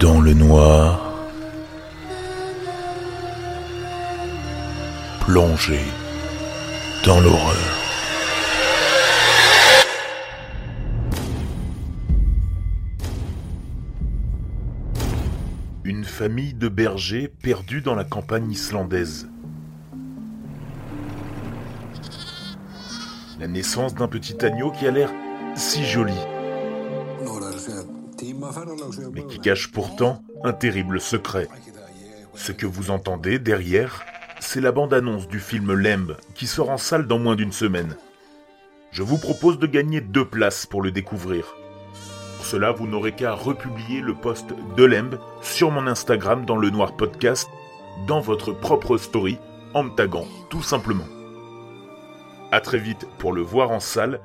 Dans le noir, plongé dans l'horreur. Une famille de bergers perdus dans la campagne islandaise. La naissance d'un petit agneau qui a l'air si joli, mais qui cache pourtant un terrible secret. Ce que vous entendez derrière, c'est la bande-annonce du film Lemb qui sort en salle dans moins d'une semaine. Je vous propose de gagner deux places pour le découvrir. Pour cela, vous n'aurez qu'à republier le post de Lemb sur mon Instagram dans le Noir Podcast, dans votre propre story, en me taguant, tout simplement. A très vite pour le voir en salle.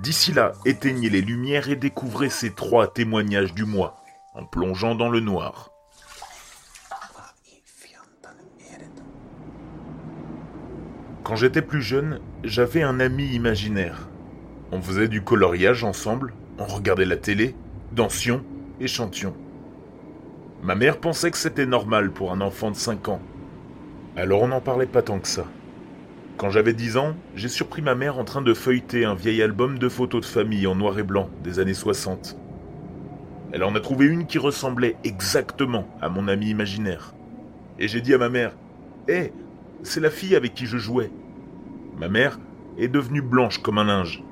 D'ici là, éteignez les lumières et découvrez ces trois témoignages du mois, en plongeant dans le noir. Quand j'étais plus jeune, j'avais un ami imaginaire. On faisait du coloriage ensemble, on regardait la télé, dansions et chantions. Ma mère pensait que c'était normal pour un enfant de 5 ans. Alors on n'en parlait pas tant que ça. Quand j'avais 10 ans, j'ai surpris ma mère en train de feuilleter un vieil album de photos de famille en noir et blanc des années 60. Elle en a trouvé une qui ressemblait exactement à mon ami imaginaire. Et j'ai dit à ma mère Hé, c'est la fille avec qui je jouais. Ma mère est devenue blanche comme un linge.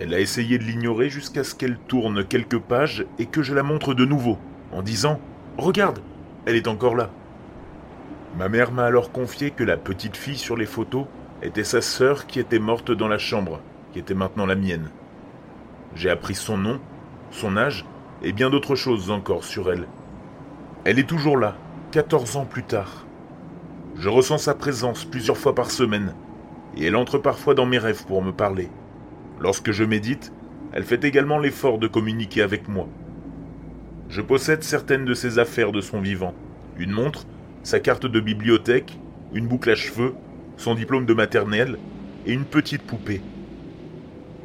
Elle a essayé de l'ignorer jusqu'à ce qu'elle tourne quelques pages et que je la montre de nouveau, en disant Regarde, elle est encore là. Ma mère m'a alors confié que la petite fille sur les photos était sa sœur qui était morte dans la chambre, qui était maintenant la mienne. J'ai appris son nom, son âge et bien d'autres choses encore sur elle. Elle est toujours là, 14 ans plus tard. Je ressens sa présence plusieurs fois par semaine, et elle entre parfois dans mes rêves pour me parler. Lorsque je médite, elle fait également l'effort de communiquer avec moi. Je possède certaines de ses affaires de son vivant. Une montre, sa carte de bibliothèque, une boucle à cheveux, son diplôme de maternelle et une petite poupée.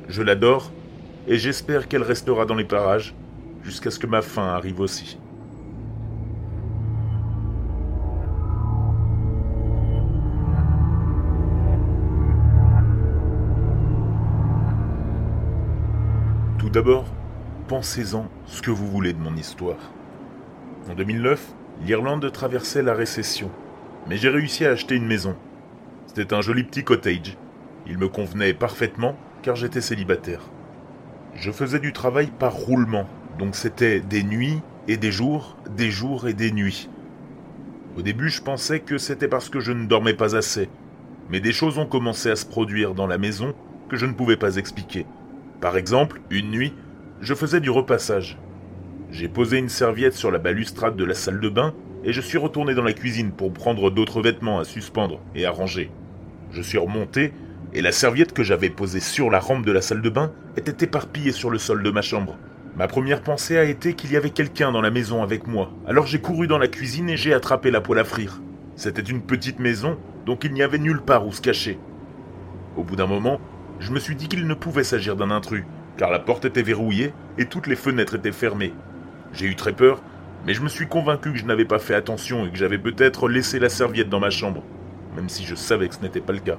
Je l'adore et j'espère qu'elle restera dans les parages jusqu'à ce que ma fin arrive aussi. Tout d'abord, pensez-en ce que vous voulez de mon histoire. En 2009, l'Irlande traversait la récession, mais j'ai réussi à acheter une maison. C'était un joli petit cottage. Il me convenait parfaitement car j'étais célibataire. Je faisais du travail par roulement, donc c'était des nuits et des jours, des jours et des nuits. Au début, je pensais que c'était parce que je ne dormais pas assez, mais des choses ont commencé à se produire dans la maison que je ne pouvais pas expliquer. Par exemple, une nuit, je faisais du repassage. J'ai posé une serviette sur la balustrade de la salle de bain et je suis retourné dans la cuisine pour prendre d'autres vêtements à suspendre et à ranger. Je suis remonté et la serviette que j'avais posée sur la rampe de la salle de bain était éparpillée sur le sol de ma chambre. Ma première pensée a été qu'il y avait quelqu'un dans la maison avec moi, alors j'ai couru dans la cuisine et j'ai attrapé la poêle à frire. C'était une petite maison, donc il n'y avait nulle part où se cacher. Au bout d'un moment, je me suis dit qu'il ne pouvait s'agir d'un intrus, car la porte était verrouillée et toutes les fenêtres étaient fermées. J'ai eu très peur, mais je me suis convaincu que je n'avais pas fait attention et que j'avais peut-être laissé la serviette dans ma chambre, même si je savais que ce n'était pas le cas.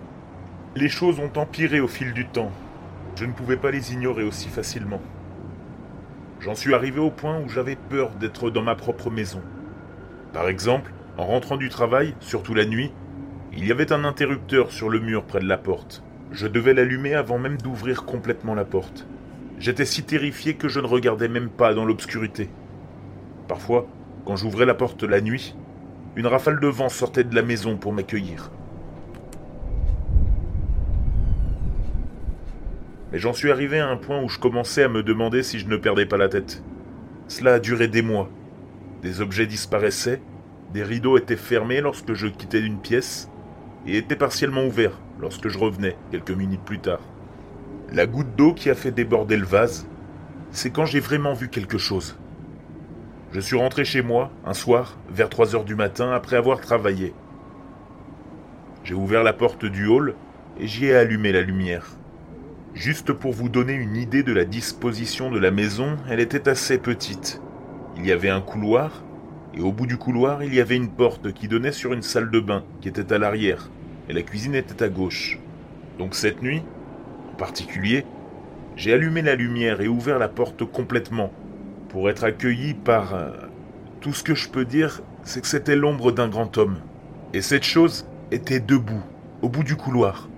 Les choses ont empiré au fil du temps. Je ne pouvais pas les ignorer aussi facilement. J'en suis arrivé au point où j'avais peur d'être dans ma propre maison. Par exemple, en rentrant du travail, surtout la nuit, il y avait un interrupteur sur le mur près de la porte. Je devais l'allumer avant même d'ouvrir complètement la porte. J'étais si terrifié que je ne regardais même pas dans l'obscurité. Parfois, quand j'ouvrais la porte la nuit, une rafale de vent sortait de la maison pour m'accueillir. Mais j'en suis arrivé à un point où je commençais à me demander si je ne perdais pas la tête. Cela a duré des mois. Des objets disparaissaient, des rideaux étaient fermés lorsque je quittais une pièce, et étaient partiellement ouverts lorsque je revenais quelques minutes plus tard. La goutte d'eau qui a fait déborder le vase, c'est quand j'ai vraiment vu quelque chose. Je suis rentré chez moi un soir vers 3 heures du matin après avoir travaillé. J'ai ouvert la porte du hall et j'y ai allumé la lumière. Juste pour vous donner une idée de la disposition de la maison, elle était assez petite. Il y avait un couloir Et au bout du couloir, il y avait une porte qui donnait sur une salle de bain qui était à l'arrière, et la cuisine était à gauche. Donc cette nuit, en particulier, j'ai allumé la lumière et ouvert la porte complètement pour être accueilli par... Euh, tout ce que je peux dire, c'est que c'était l'ombre d'un grand homme. Et cette chose était debout, au bout du couloir.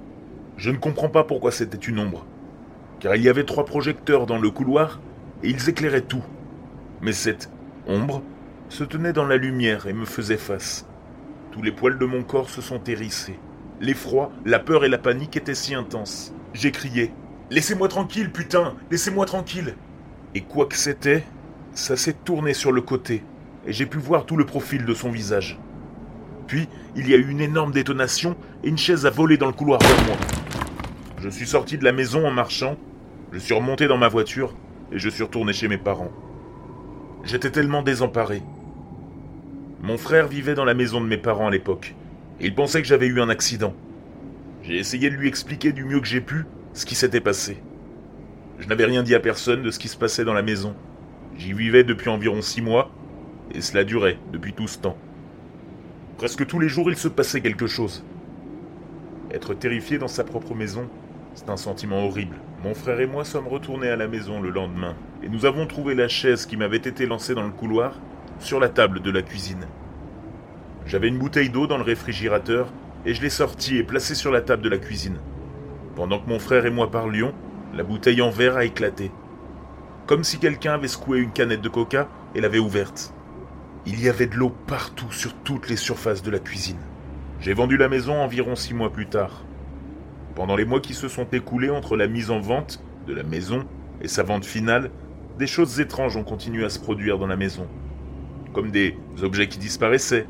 Je ne comprends pas pourquoi c'était une ombre, car il y avait trois projecteurs dans le couloir et ils éclairaient tout. Mais cette ombre se tenait dans la lumière et me faisait face. Tous les poils de mon corps se sont hérissés. L'effroi, la peur et la panique étaient si intenses. J'ai crié Laissez-moi tranquille, putain Laissez-moi tranquille Et quoi que c'était, ça s'est tourné sur le côté, et j'ai pu voir tout le profil de son visage. Puis, il y a eu une énorme détonation, et une chaise a volé dans le couloir vers moi. Je suis sorti de la maison en marchant, je suis remonté dans ma voiture, et je suis retourné chez mes parents. J'étais tellement désemparé. Mon frère vivait dans la maison de mes parents à l'époque, et il pensait que j'avais eu un accident. J'ai essayé de lui expliquer du mieux que j'ai pu ce qui s'était passé. Je n'avais rien dit à personne de ce qui se passait dans la maison. J'y vivais depuis environ six mois, et cela durait depuis tout ce temps. Presque tous les jours il se passait quelque chose. Être terrifié dans sa propre maison, c'est un sentiment horrible. Mon frère et moi sommes retournés à la maison le lendemain, et nous avons trouvé la chaise qui m'avait été lancée dans le couloir sur la table de la cuisine. J'avais une bouteille d'eau dans le réfrigérateur, et je l'ai sortie et placée sur la table de la cuisine. Pendant que mon frère et moi parlions, la bouteille en verre a éclaté. Comme si quelqu'un avait secoué une canette de coca et l'avait ouverte. Il y avait de l'eau partout sur toutes les surfaces de la cuisine. J'ai vendu la maison environ six mois plus tard. Pendant les mois qui se sont écoulés entre la mise en vente de la maison et sa vente finale, des choses étranges ont continué à se produire dans la maison. Comme des objets qui disparaissaient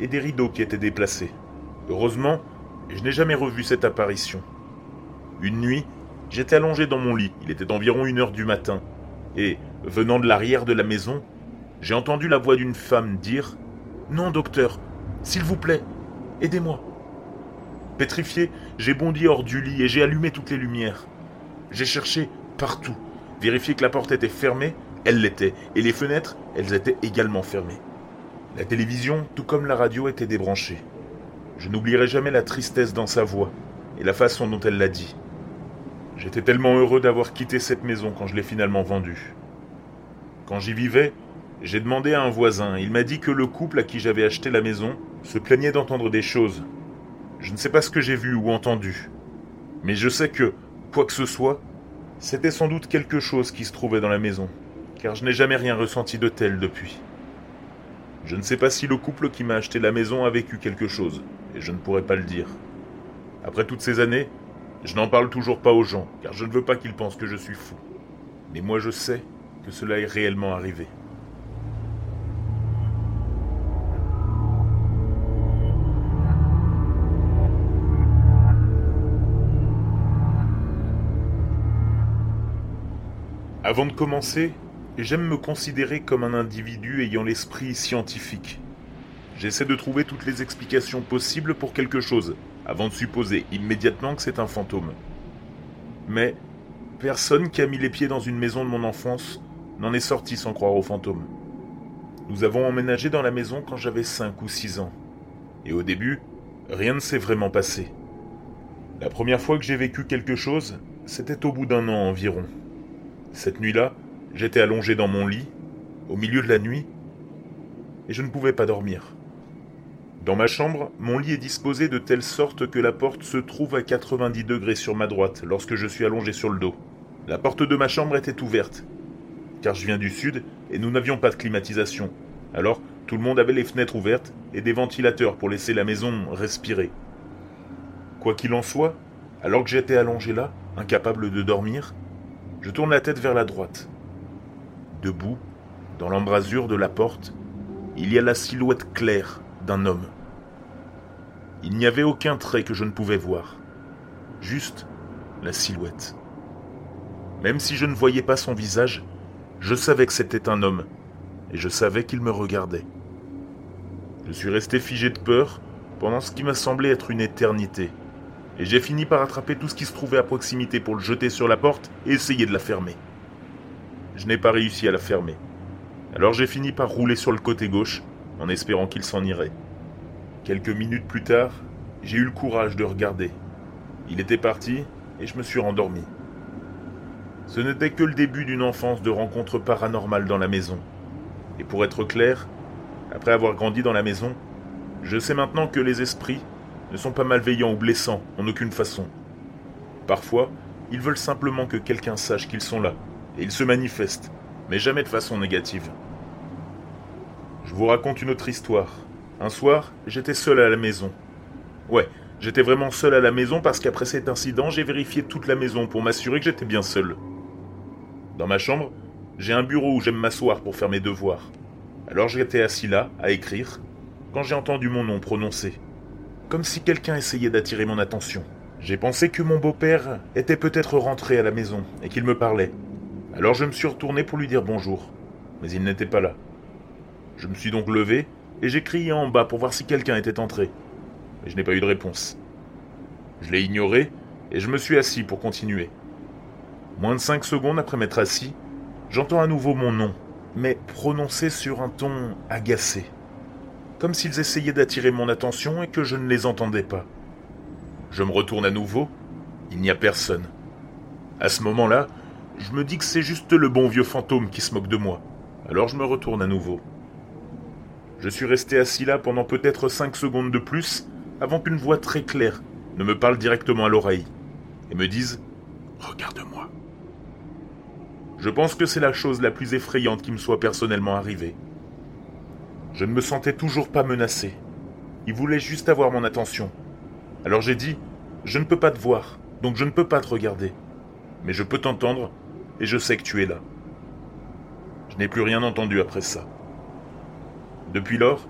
et des rideaux qui étaient déplacés. Heureusement, je n'ai jamais revu cette apparition. Une nuit, j'étais allongé dans mon lit, il était environ une heure du matin, et, venant de l'arrière de la maison, j'ai entendu la voix d'une femme dire Non, docteur, s'il vous plaît, aidez-moi. Pétrifié, j'ai bondi hors du lit et j'ai allumé toutes les lumières. J'ai cherché partout, vérifié que la porte était fermée, elle l'était, et les fenêtres, elles étaient également fermées. La télévision, tout comme la radio, était débranchée. Je n'oublierai jamais la tristesse dans sa voix et la façon dont elle l'a dit. J'étais tellement heureux d'avoir quitté cette maison quand je l'ai finalement vendue. Quand j'y vivais, j'ai demandé à un voisin, il m'a dit que le couple à qui j'avais acheté la maison se plaignait d'entendre des choses. Je ne sais pas ce que j'ai vu ou entendu, mais je sais que, quoi que ce soit, c'était sans doute quelque chose qui se trouvait dans la maison, car je n'ai jamais rien ressenti de tel depuis. Je ne sais pas si le couple qui m'a acheté la maison a vécu quelque chose, et je ne pourrais pas le dire. Après toutes ces années, je n'en parle toujours pas aux gens, car je ne veux pas qu'ils pensent que je suis fou. Mais moi je sais que cela est réellement arrivé. Avant de commencer, j'aime me considérer comme un individu ayant l'esprit scientifique. J'essaie de trouver toutes les explications possibles pour quelque chose, avant de supposer immédiatement que c'est un fantôme. Mais personne qui a mis les pieds dans une maison de mon enfance n'en est sorti sans croire aux fantômes. Nous avons emménagé dans la maison quand j'avais 5 ou 6 ans. Et au début, rien ne s'est vraiment passé. La première fois que j'ai vécu quelque chose, c'était au bout d'un an environ. Cette nuit-là, j'étais allongé dans mon lit, au milieu de la nuit, et je ne pouvais pas dormir. Dans ma chambre, mon lit est disposé de telle sorte que la porte se trouve à 90 degrés sur ma droite lorsque je suis allongé sur le dos. La porte de ma chambre était ouverte, car je viens du sud et nous n'avions pas de climatisation. Alors, tout le monde avait les fenêtres ouvertes et des ventilateurs pour laisser la maison respirer. Quoi qu'il en soit, alors que j'étais allongé là, incapable de dormir, je tourne la tête vers la droite. Debout, dans l'embrasure de la porte, il y a la silhouette claire d'un homme. Il n'y avait aucun trait que je ne pouvais voir, juste la silhouette. Même si je ne voyais pas son visage, je savais que c'était un homme, et je savais qu'il me regardait. Je suis resté figé de peur pendant ce qui m'a semblé être une éternité et j'ai fini par attraper tout ce qui se trouvait à proximité pour le jeter sur la porte et essayer de la fermer. Je n'ai pas réussi à la fermer. Alors j'ai fini par rouler sur le côté gauche en espérant qu'il s'en irait. Quelques minutes plus tard, j'ai eu le courage de regarder. Il était parti et je me suis rendormi. Ce n'était que le début d'une enfance de rencontres paranormales dans la maison. Et pour être clair, après avoir grandi dans la maison, je sais maintenant que les esprits ne sont pas malveillants ou blessants en aucune façon. Parfois, ils veulent simplement que quelqu'un sache qu'ils sont là, et ils se manifestent, mais jamais de façon négative. Je vous raconte une autre histoire. Un soir, j'étais seul à la maison. Ouais, j'étais vraiment seul à la maison parce qu'après cet incident, j'ai vérifié toute la maison pour m'assurer que j'étais bien seul. Dans ma chambre, j'ai un bureau où j'aime m'asseoir pour faire mes devoirs. Alors j'étais assis là, à écrire, quand j'ai entendu mon nom prononcé. Comme si quelqu'un essayait d'attirer mon attention. J'ai pensé que mon beau-père était peut-être rentré à la maison et qu'il me parlait. Alors je me suis retourné pour lui dire bonjour. Mais il n'était pas là. Je me suis donc levé et j'ai crié en bas pour voir si quelqu'un était entré. Mais je n'ai pas eu de réponse. Je l'ai ignoré et je me suis assis pour continuer. Moins de cinq secondes après m'être assis, j'entends à nouveau mon nom, mais prononcé sur un ton agacé. Comme s'ils essayaient d'attirer mon attention et que je ne les entendais pas. Je me retourne à nouveau, il n'y a personne. À ce moment-là, je me dis que c'est juste le bon vieux fantôme qui se moque de moi. Alors je me retourne à nouveau. Je suis resté assis là pendant peut-être cinq secondes de plus avant qu'une voix très claire ne me parle directement à l'oreille et me dise ⁇ Regarde-moi ⁇ Je pense que c'est la chose la plus effrayante qui me soit personnellement arrivée. Je ne me sentais toujours pas menacé. Il voulait juste avoir mon attention. Alors j'ai dit ⁇ Je ne peux pas te voir, donc je ne peux pas te regarder. Mais je peux t'entendre et je sais que tu es là. Je n'ai plus rien entendu après ça. Depuis lors,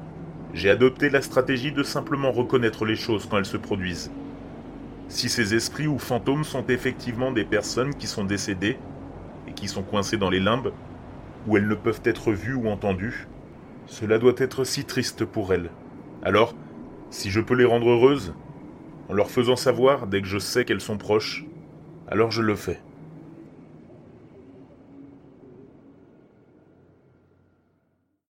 j'ai adopté la stratégie de simplement reconnaître les choses quand elles se produisent. Si ces esprits ou fantômes sont effectivement des personnes qui sont décédées et qui sont coincées dans les limbes, où elles ne peuvent être vues ou entendues, cela doit être si triste pour elles. Alors, si je peux les rendre heureuses, en leur faisant savoir dès que je sais qu'elles sont proches, alors je le fais.